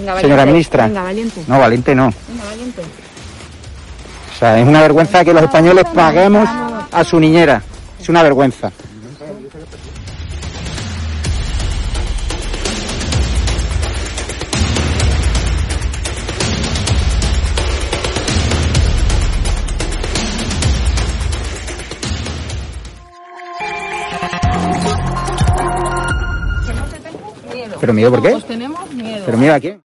Venga, Señora ministra. Venga, valiente. No, valiente no. Venga, valiente. O sea, es una vergüenza que los españoles paguemos a su niñera. Es una vergüenza. Miedo. ¿Pero miedo por qué? Pues tenemos miedo. ¿Pero mira a quién?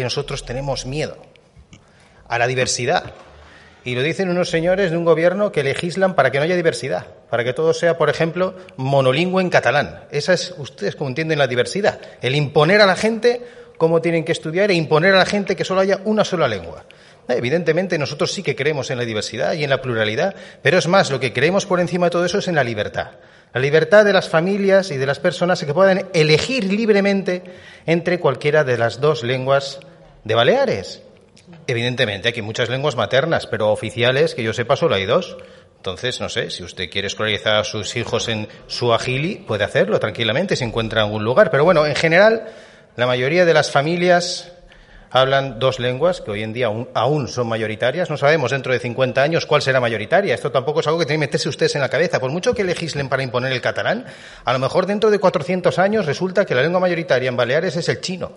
Que nosotros tenemos miedo a la diversidad. Y lo dicen unos señores de un gobierno que legislan para que no haya diversidad, para que todo sea, por ejemplo, monolingüe en catalán. Esa es, ustedes como entienden la diversidad, el imponer a la gente cómo tienen que estudiar e imponer a la gente que solo haya una sola lengua. Evidentemente nosotros sí que creemos en la diversidad y en la pluralidad, pero es más, lo que creemos por encima de todo eso es en la libertad. La libertad de las familias y de las personas que puedan elegir libremente entre cualquiera de las dos lenguas de Baleares. Evidentemente, aquí hay muchas lenguas maternas, pero oficiales, que yo sepa, solo hay dos. Entonces, no sé, si usted quiere escolarizar a sus hijos en su agili, puede hacerlo tranquilamente si encuentra algún lugar. Pero bueno, en general, la mayoría de las familias hablan dos lenguas que hoy en día aún, aún, son mayoritarias. No sabemos dentro de 50 años cuál será mayoritaria. Esto tampoco es algo que tienen que meterse ustedes en la cabeza. Por mucho que legislen para imponer el catalán, a lo mejor dentro de 400 años resulta que la lengua mayoritaria en Baleares es el chino.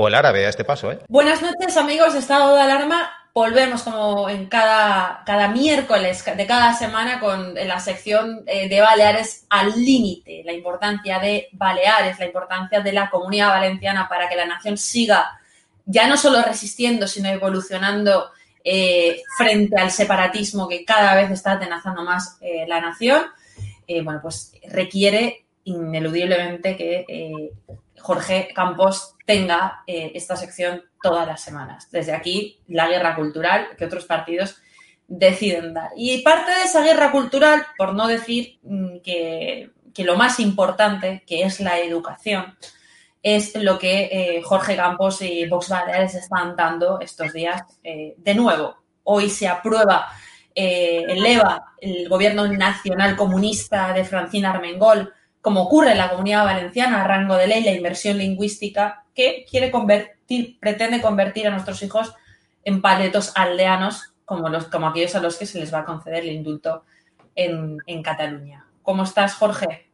O el árabe a este paso, ¿eh? Buenas noches, amigos Estado de Alarma. Volvemos como en cada, cada miércoles de cada semana con la sección eh, de Baleares al límite, la importancia de Baleares, la importancia de la comunidad valenciana para que la nación siga ya no solo resistiendo, sino evolucionando eh, frente al separatismo que cada vez está atenazando más eh, la nación, eh, bueno, pues requiere ineludiblemente que eh, Jorge Campos tenga eh, esta sección todas las semanas. Desde aquí, la guerra cultural que otros partidos deciden dar. Y parte de esa guerra cultural, por no decir mm, que, que lo más importante, que es la educación, es lo que eh, Jorge Campos y Vox Baleares están dando estos días. Eh, de nuevo, hoy se aprueba, eleva el gobierno nacional comunista de Francina Armengol, como ocurre en la comunidad valenciana, a rango de ley, la inversión lingüística, que quiere convertir, pretende convertir a nuestros hijos en paletos aldeanos, como, los, como aquellos a los que se les va a conceder el indulto en, en Cataluña. ¿Cómo estás, Jorge?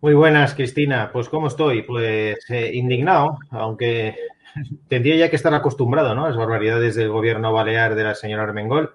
Muy buenas, Cristina. Pues ¿cómo estoy? Pues eh, indignado, aunque tendría ya que estar acostumbrado ¿no? a las barbaridades del gobierno balear de la señora Armengol.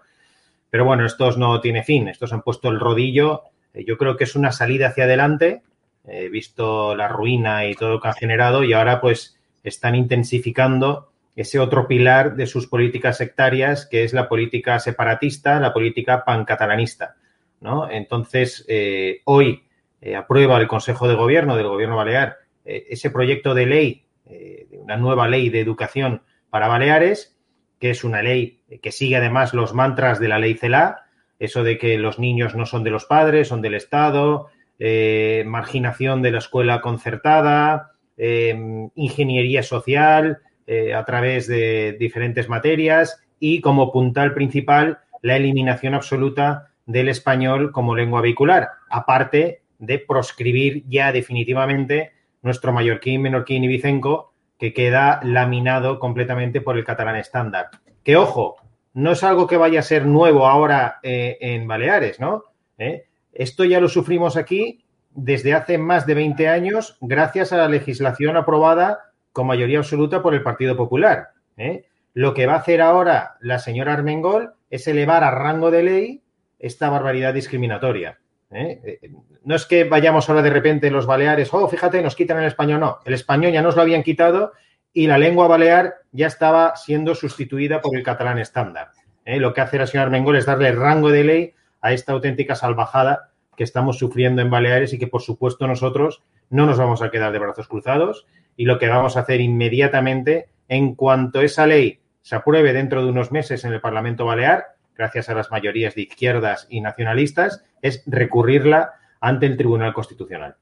Pero bueno, estos no tiene fin. Estos han puesto el rodillo. Eh, Yo creo que es una salida hacia adelante, he visto la ruina y todo lo que han generado y ahora pues están intensificando ese otro pilar de sus políticas sectarias, que es la política separatista, la política pancatalanista. ¿no? Entonces, eh, hoy eh, aprueba el Consejo de Gobierno del Gobierno Balear eh, ese proyecto de ley, eh, una nueva ley de educación para Baleares, que es una ley que sigue además los mantras de la ley CELA, eso de que los niños no son de los padres, son del Estado, eh, marginación de la escuela concertada, eh, ingeniería social eh, a través de diferentes materias y como puntal principal la eliminación absoluta del español como lengua vehicular, aparte de proscribir ya definitivamente nuestro mallorquín, menorquín y vicenco, que queda laminado completamente por el catalán estándar. Que ojo, no es algo que vaya a ser nuevo ahora en Baleares, ¿no? ¿Eh? Esto ya lo sufrimos aquí desde hace más de 20 años gracias a la legislación aprobada con mayoría absoluta por el Partido Popular. ¿eh? Lo que va a hacer ahora la señora Armengol es elevar a rango de ley esta barbaridad discriminatoria. ¿eh? No es que vayamos ahora de repente los baleares, oh, fíjate, nos quitan el español, no. El español ya nos lo habían quitado y la lengua balear ya estaba siendo sustituida por el catalán estándar. ¿eh? Lo que hace la señora Armengol es darle rango de ley a esta auténtica salvajada que estamos sufriendo en Baleares y que, por supuesto, nosotros no nos vamos a quedar de brazos cruzados y lo que vamos a hacer inmediatamente, en cuanto esa ley se apruebe dentro de unos meses en el Parlamento Balear, gracias a las mayorías de izquierdas y nacionalistas, es recurrirla ante el Tribunal Constitucional.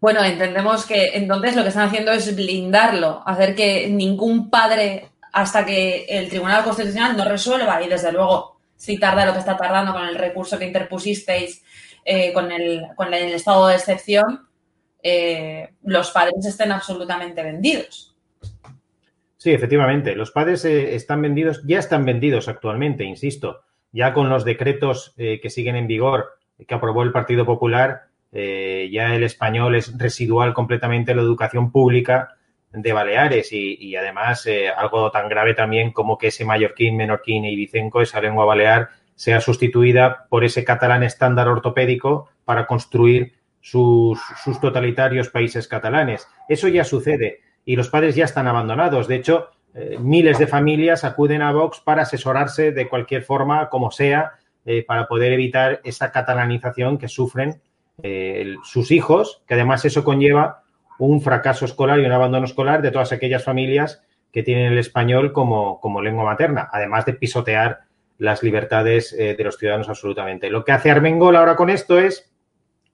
Bueno, entendemos que entonces lo que están haciendo es blindarlo, hacer que ningún padre, hasta que el Tribunal Constitucional no resuelva, y desde luego, si tarda lo que está tardando con el recurso que interpusisteis eh, con, el, con el estado de excepción, eh, los padres estén absolutamente vendidos. Sí, efectivamente. Los padres eh, están vendidos, ya están vendidos actualmente, insisto, ya con los decretos que siguen en vigor que aprobó el Partido Popular, ya el español es residual completamente en la educación pública de Baleares y, además eh, algo tan grave también como que ese mallorquín, menorquín y vicenco, esa lengua balear, sea sustituida por ese catalán estándar ortopédico para construir sus, sus totalitarios países catalanes. Eso ya sucede y los padres ya están abandonados. De hecho, eh, miles de familias acuden a Vox para asesorarse de cualquier forma, como sea, eh, para poder evitar esa catalanización que sufren sus hijos, que además eso conlleva un fracaso escolar y un abandono escolar de todas aquellas familias que tienen el español como, como lengua materna, además de pisotear las libertades eh, de los ciudadanos absolutamente. Lo que hace Armengol ahora con esto es,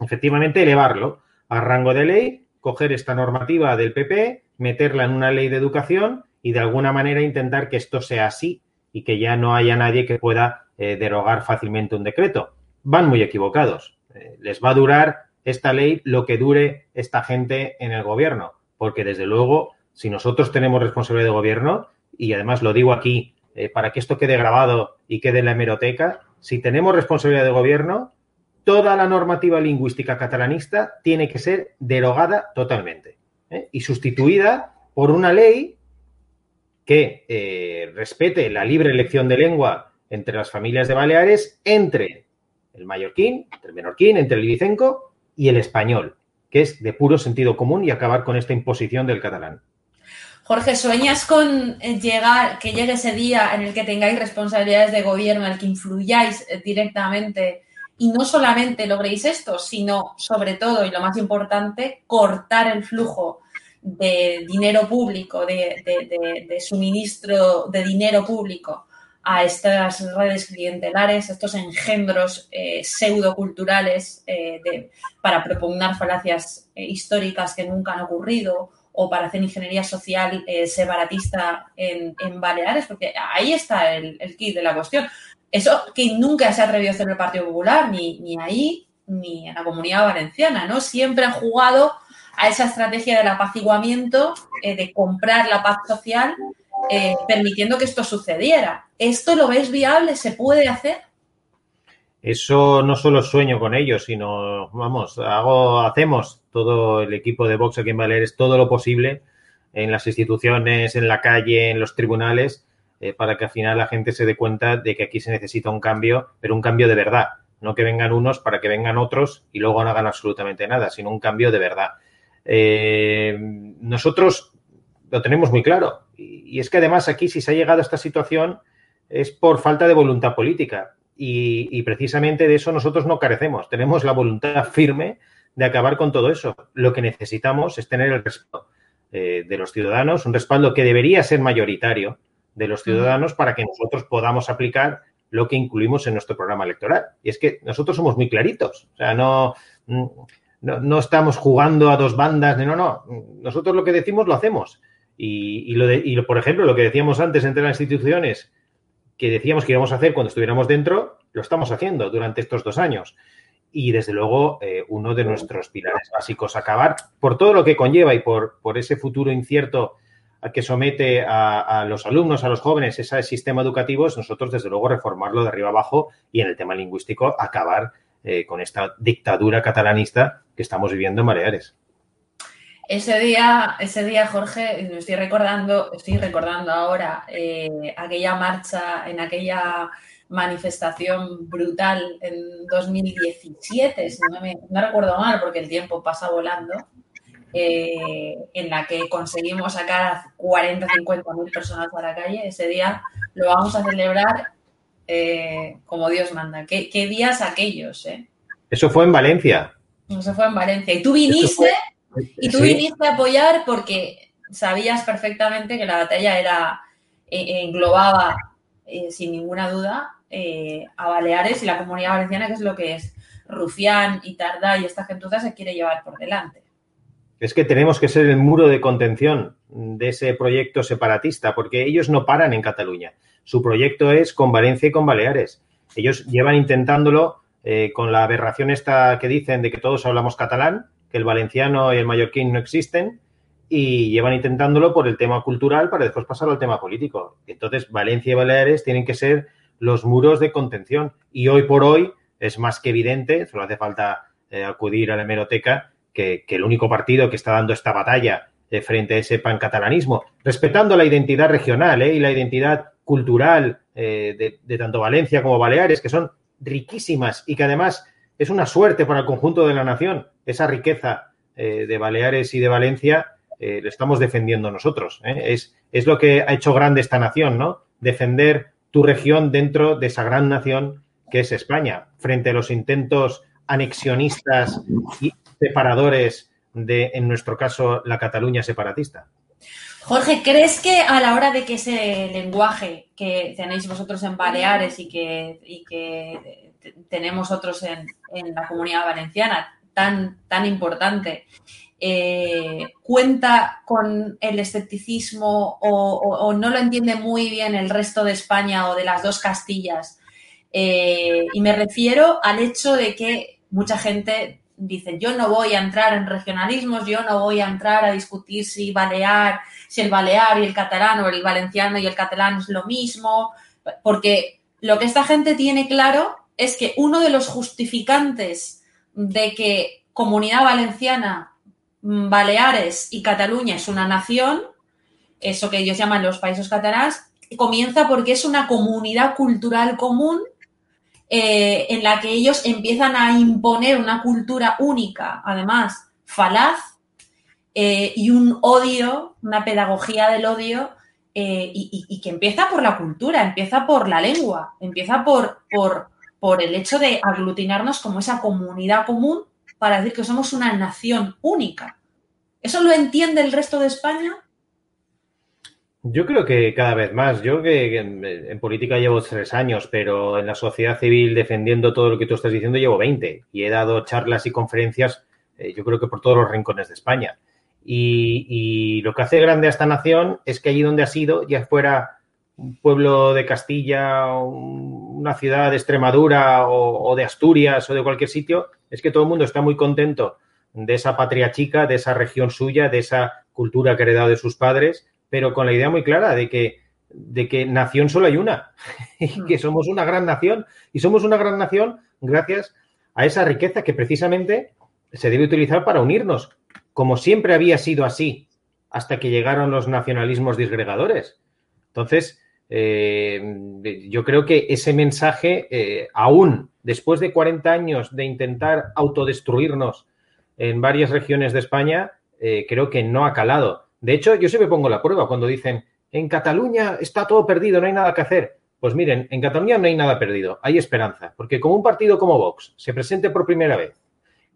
efectivamente, elevarlo a rango de ley, coger esta normativa del PP, meterla en una ley de educación y de alguna manera intentar que esto sea así y que ya no haya nadie que pueda eh, derogar fácilmente un decreto. Van muy equivocados. Eh, les va a durar esta ley lo que dure esta gente en el gobierno, porque desde luego, si nosotros tenemos responsabilidad de gobierno, y además lo digo aquí eh, para que esto quede grabado y quede en la hemeroteca, si tenemos responsabilidad de gobierno, toda la normativa lingüística catalanista tiene que ser derogada totalmente ¿eh? y sustituida por una ley que eh, respete la libre elección de lengua entre las familias de Baleares, entre el mallorquín, entre el menorquín, entre el ibicenco y el español, que es de puro sentido común y acabar con esta imposición del catalán. Jorge, ¿sueñas con llegar, que llegue ese día en el que tengáis responsabilidades de gobierno, en el que influyáis eh, directamente y no solamente logréis esto, sino sobre todo, y lo más importante, cortar el flujo de dinero público, de, de, suministro de dinero público a estas redes clientelares, estos engendros eh, pseudoculturales eh, para propugnar falacias eh, históricas que nunca han ocurrido o para hacer ingeniería social eh, separatista en, Baleares, porque ahí está el, kit de la cuestión. Eso que nunca se ha atrevido a hacer el Partido Popular, ni, ni ahí ni en la comunidad valenciana, ¿no? Siempre han jugado a esa estrategia del apaciguamiento, eh, de comprar la paz social, eh, permitiendo que esto sucediera. ¿Esto lo ves viable? ¿Se puede hacer? Eso no solo sueño con ellos, sino, vamos, hago, hacemos todo el equipo de Vox aquí en Baleares todo lo posible en las instituciones, en la calle, en los tribunales, eh, para que al final la gente se dé cuenta de que aquí se necesita un cambio, pero un cambio de verdad. No que vengan unos para que vengan otros y luego no hagan absolutamente nada, sino un cambio de verdad. Eh, nosotros lo tenemos muy claro. Y, es que además aquí, si se ha llegado a esta situación, es por falta de voluntad política. Y, y, precisamente de eso nosotros no carecemos. Tenemos la voluntad firme de acabar con todo eso. Lo que necesitamos es tener el respaldo eh, de los ciudadanos, un respaldo que debería ser mayoritario de los ciudadanos para que nosotros podamos aplicar lo que incluimos en nuestro programa electoral. Y es que nosotros somos muy claritos. O sea, no, no, no estamos jugando a dos bandas, no, no. Nosotros lo que decimos lo hacemos. Y, lo de, y lo, por ejemplo, lo que decíamos antes entre las instituciones, que decíamos que íbamos a hacer cuando estuviéramos dentro, lo estamos haciendo durante estos dos años. Y desde luego, eh, uno de nuestros pilares básicos, acabar por todo lo que conlleva y por, por ese futuro incierto que somete a, a, los alumnos, a los jóvenes, ese sistema educativo, es nosotros, desde luego, reformarlo de arriba abajo y en el tema lingüístico acabar eh, con esta dictadura catalanista que estamos viviendo en Baleares. Ese día, ese día, Jorge, estoy recordando, estoy recordando ahora eh, aquella marcha, en aquella manifestación brutal en 2017, si no, me, no recuerdo mal, porque el tiempo pasa volando, eh, en la que conseguimos sacar a 40, 50 mil personas a la calle. Ese día lo vamos a celebrar eh, como Dios manda. ¿Qué, qué días aquellos? Eh? Eso fue en Valencia. Eso fue en Valencia. Y tú viniste, y tú sí. viniste a apoyar porque sabías perfectamente que la batalla era eh, englobaba eh, sin ninguna duda eh, a Baleares y la comunidad valenciana, que es lo que es Rufián y Tardá y esta gentuza se quiere llevar por delante. Es que tenemos que ser el muro de contención de ese proyecto separatista, porque ellos no paran en Cataluña. Su proyecto es con Valencia y con Baleares. Ellos llevan intentándolo eh, con la aberración esta que dicen de que todos hablamos catalán, que el valenciano y el mallorquín no existen, y llevan intentándolo por el tema cultural para después pasar al tema político. Entonces, Valencia y Baleares tienen que ser los muros de contención. Y hoy por hoy es más que evidente, solo hace falta eh, acudir a la hemeroteca, que, que, el único partido que está dando esta batalla eh, frente a ese pancatalanismo, respetando la identidad regional eh, y la identidad cultural de, tanto Valencia como Baleares, que son riquísimas y que además es una suerte para el conjunto de la nación, esa riqueza eh, de Baleares y de Valencia, eh, lo estamos defendiendo nosotros. Es, es lo que ha hecho grande esta nación, ¿no? Defender tu región dentro de esa gran nación que es España, frente a los intentos anexionistas y separadores de, en nuestro caso, la Cataluña separatista. Jorge, ¿crees que a la hora de que ese lenguaje que tenéis vosotros en Baleares y que tenemos otros en, en, la comunidad valenciana, tan, tan importante, eh, cuenta con el escepticismo o, o- o no lo entiende muy bien el resto de España o de las dos Castillas. Eh, y me refiero al hecho de que mucha gente dice, yo no voy a entrar en regionalismos, yo no voy a entrar a discutir si balear, si el balear y el catalán o el valenciano y el catalán es lo mismo, porque lo que esta gente tiene claro es que uno de los justificantes de que Comunidad Valenciana, mm, Baleares y Cataluña es una nación, eso que ellos llaman los países catalanes, comienza porque es una comunidad cultural común eh, en la que ellos empiezan a imponer una cultura única, además falaz, eh, y un odio, una pedagogía del odio, eh, y, que empieza por la cultura, empieza por la lengua, empieza por, por el hecho de aglutinarnos como esa comunidad común para decir que somos una nación única. ¿Eso lo entiende el resto de España? Yo creo que cada vez más. Yo que en, política llevo tres años, pero en la sociedad civil defendiendo todo lo que tú estás diciendo llevo 20 y he dado charlas y conferencias, eh, yo creo que por todos los rincones de España. Y lo que hace grande a esta nación es que allí donde ha sido, ya fuera un pueblo de Castilla, un- una ciudad de Extremadura o, o de Asturias o de cualquier sitio, es que todo el mundo está muy contento de esa patria chica, de esa región suya, de esa cultura que ha heredado de sus padres, pero con la idea muy clara de que, de que nación solo hay una, y que somos una gran nación, y somos una gran nación gracias a esa riqueza que precisamente se debe utilizar para unirnos, como siempre había sido así, hasta que llegaron los nacionalismos disgregadores. Entonces, eh, yo creo que ese mensaje, eh, aún después de 40 años de intentar autodestruirnos en varias regiones de España, eh, creo que no ha calado. De hecho, yo siempre pongo la prueba cuando dicen, en Cataluña está todo perdido, no hay nada que hacer. Pues miren, en Cataluña no hay nada perdido, hay esperanza, porque como un partido como Vox se presente por primera vez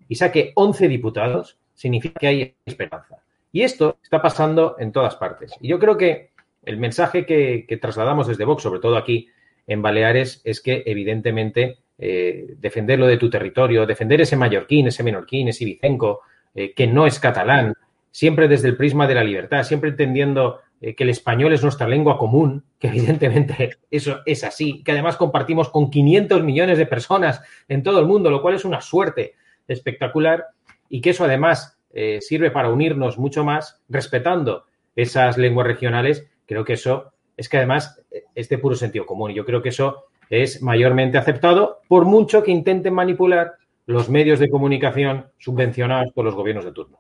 y saque 11 diputados, significa que hay esperanza. Y esto está pasando en todas partes. Y yo creo que el mensaje que, trasladamos desde Vox, sobre todo aquí en Baleares, es que evidentemente eh, defender lo de tu territorio, defender ese mallorquín, ese menorquín, ese ibicenco, eh, que no es catalán, siempre desde el prisma de la libertad, siempre entendiendo eh, que el español es nuestra lengua común, que evidentemente eso es así, que además compartimos con 500 millones de personas en todo el mundo, lo cual es una suerte espectacular y que eso además sirve para unirnos mucho más respetando esas lenguas regionales, creo que eso es que además es de puro sentido común yo creo que eso es mayormente aceptado por mucho que intenten manipular los medios de comunicación subvencionados por los gobiernos de turno.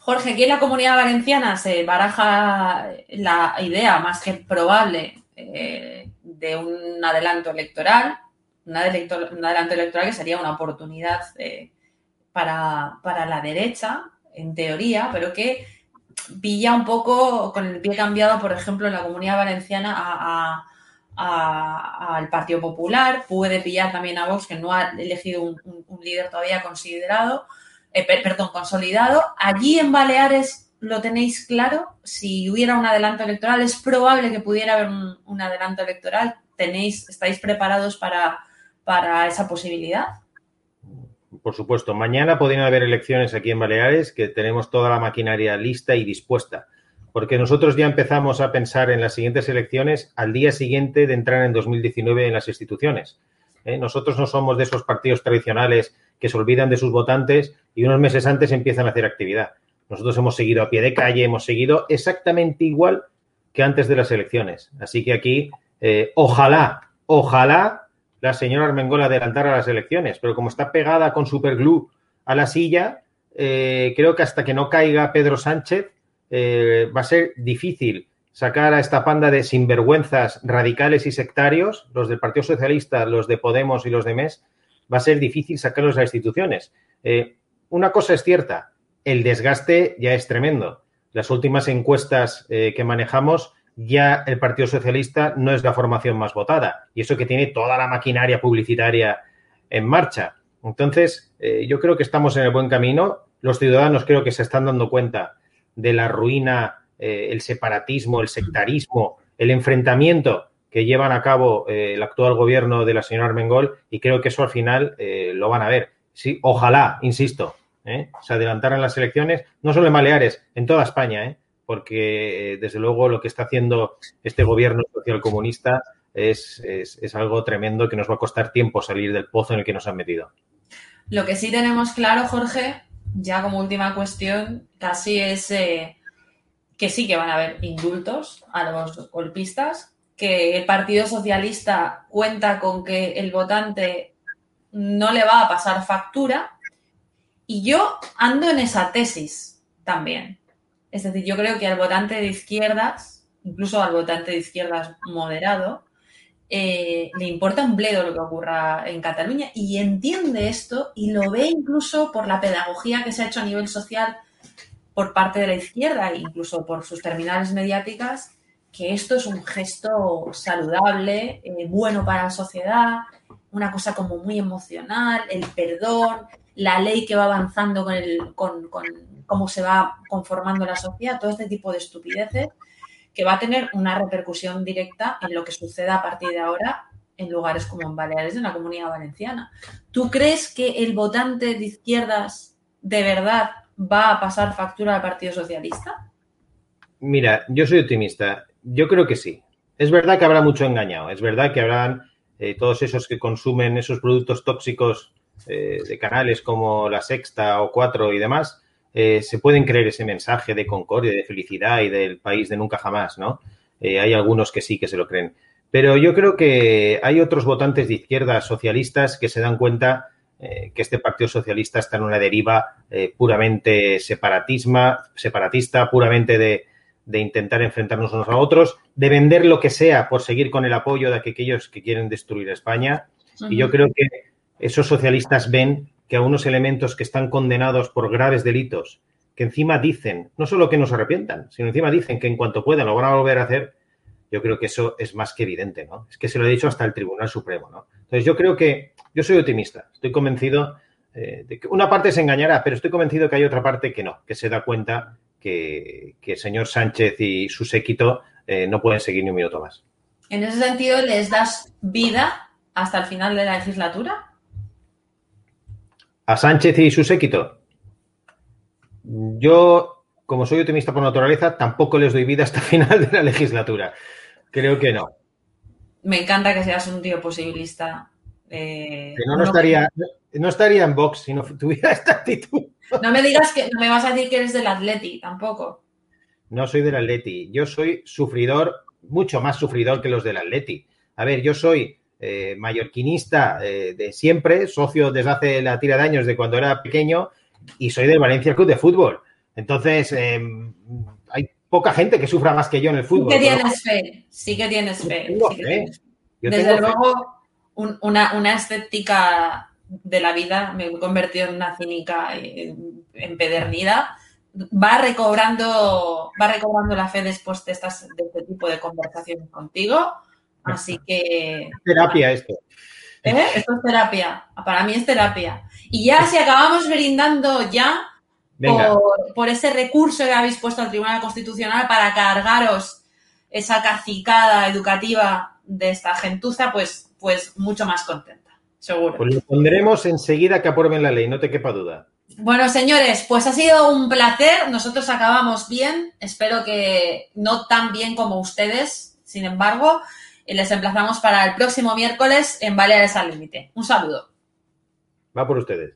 Jorge, aquí en la comunidad valenciana se baraja la idea más que probable eh, de un adelanto electoral, un, adelanto, un adelanto electoral que sería una oportunidad eh, para, para la derecha, en teoría, pero que pilla un poco con el pie cambiado, por ejemplo, en la comunidad valenciana al Partido Popular, puede pillar también a Vox, que no ha elegido un, líder todavía considerado, eh, per, perdón, consolidado. Allí en Baleares lo tenéis claro, si hubiera un adelanto electoral, es probable que pudiera haber un, un adelanto electoral. ¿Tenéis, ¿Estáis preparados para, para esa posibilidad? Por supuesto, mañana podrían haber elecciones aquí en Baleares, que tenemos toda la maquinaria lista y dispuesta porque nosotros ya empezamos a pensar en las siguientes elecciones al día siguiente de entrar en 2019 en las instituciones. ¿Eh? Nosotros no somos de esos partidos tradicionales que se olvidan de sus votantes y unos meses antes empiezan a hacer actividad. Nosotros hemos seguido a pie de calle, hemos seguido exactamente igual que antes de las elecciones. Así que aquí, eh, ojalá, ojalá la señora Armengol adelantara las elecciones, pero como está pegada con superglue a la silla, eh, creo que hasta que no caiga Pedro Sánchez, eh, va a ser difícil sacar a esta panda de sinvergüenzas radicales y sectarios, los del Partido Socialista, los de Podemos y los de MES, va a ser difícil sacarlos a las instituciones. Eh, una cosa es cierta, el desgaste ya es tremendo. Las últimas encuestas que manejamos, ya el Partido Socialista no es la formación más votada, y eso que tiene toda la maquinaria publicitaria en marcha. Entonces, eh, yo creo que estamos en el buen camino. Los ciudadanos creo que se están dando cuenta de la ruina, eh, el separatismo, el sectarismo, el enfrentamiento que llevan a cabo eh, el actual gobierno de la señora Armengol y creo que eso al final lo van a ver. Sí, ojalá, insisto, se adelantaran las elecciones, no solo en Baleares, en toda España, ¿eh? Porque eh, desde luego lo que está haciendo este gobierno social comunista es, es, es algo tremendo que nos va a costar tiempo salir del pozo en el que nos han metido. Lo que sí tenemos claro, Jorge, ya como última cuestión, casi es eh, que sí que van a haber indultos a los golpistas, que el Partido Socialista cuenta con que el votante no le va a pasar factura. Y yo ando en esa tesis también. Es decir, yo creo que al votante de izquierdas, incluso al votante de izquierdas moderado, eh, le importa un bledo lo que ocurra en Cataluña y entiende esto y lo ve incluso por la pedagogía que se ha hecho a nivel social por parte de la izquierda, incluso por sus terminales mediáticas, que esto es un gesto saludable, eh, bueno para la sociedad, una cosa como muy emocional, el perdón, la ley que va avanzando con, el, con, con cómo se va conformando la sociedad, todo este tipo de estupideces que va a tener una repercusión directa en lo que suceda a partir de ahora en lugares como en Baleares, en la comunidad valenciana. ¿Tú crees que el votante de izquierdas de verdad va a pasar factura al Partido Socialista? Mira, yo soy optimista. Yo creo que sí. Es verdad que habrá mucho engañado. Es verdad que habrán eh, todos esos que consumen esos productos tóxicos eh, de canales como La Sexta o Cuatro y demás, eh, se pueden creer ese mensaje de concordia, de felicidad y del país de nunca jamás, ¿no? Eh, hay algunos que sí que se lo creen. Pero yo creo que hay otros votantes de izquierda socialistas que se dan cuenta eh, que este Partido Socialista está en una deriva eh, puramente separatisma, separatista, puramente de, de, intentar enfrentarnos unos a otros, de vender lo que sea por seguir con el apoyo de aquellos que quieren destruir España. Y yo creo que esos socialistas ven que a unos elementos que están condenados por graves delitos, que encima dicen, no solo que no se arrepientan, sino encima dicen que en cuanto puedan lo van a volver a hacer, yo creo que eso es más que evidente, ¿no? Es que se lo ha dicho hasta el Tribunal Supremo, ¿no? Entonces yo creo que, yo soy optimista, estoy convencido eh, de que una parte se engañará, pero estoy convencido que hay otra parte que no, que se da cuenta que, que el señor Sánchez y su séquito eh, no pueden seguir ni un minuto más. En ese sentido, ¿les das vida hasta el final de la legislatura? A Sánchez y su séquito. Yo, como soy optimista por naturaleza, tampoco les doy vida hasta final de la legislatura. Creo que no. Me encanta que seas un tío posibilista. Eh, que no, no, estaría, no estaría en Vox si no tuviera esta actitud. No me digas que no me vas a decir que eres del Atleti, tampoco. No soy del Atleti. Yo soy sufridor, mucho más sufridor que los del Atleti. A ver, yo soy eh, mallorquinista eh, de siempre, socio desde hace la tira de años de cuando era pequeño y soy del Valencia Club de Fútbol. Entonces, eh, hay poca gente que sufra más que yo en el fútbol. Sí que tienes fe, sí que tienes fe. Sí que tienes fe. Desde luego, un, una, una, escéptica de la vida, me he convertido en una cínica empedernida, va recobrando, va recobrando la fe después de, estas, de este tipo de conversaciones contigo Así que. Terapia esto. ¿Eh? Esto es terapia. Para mí es terapia. Y ya si acabamos brindando ya por, por, ese recurso que habéis puesto al Tribunal Constitucional para cargaros esa cacicada educativa de esta gentuza, pues, pues mucho más contenta, seguro. Pues lo pondremos enseguida que aprueben la ley, no te quepa duda. Bueno, señores, pues ha sido un placer. Nosotros acabamos bien. Espero que no tan bien como ustedes, sin embargo y les emplazamos para el próximo miércoles en Baleares al Límite. Un saludo. Va por ustedes.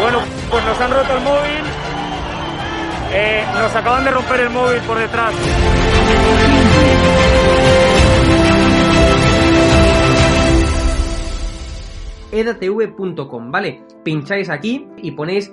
Bueno, pues nos han roto el móvil. Eh, nos acaban de romper el móvil por detrás. edatv.com, ¿vale? Pincháis aquí y ponéis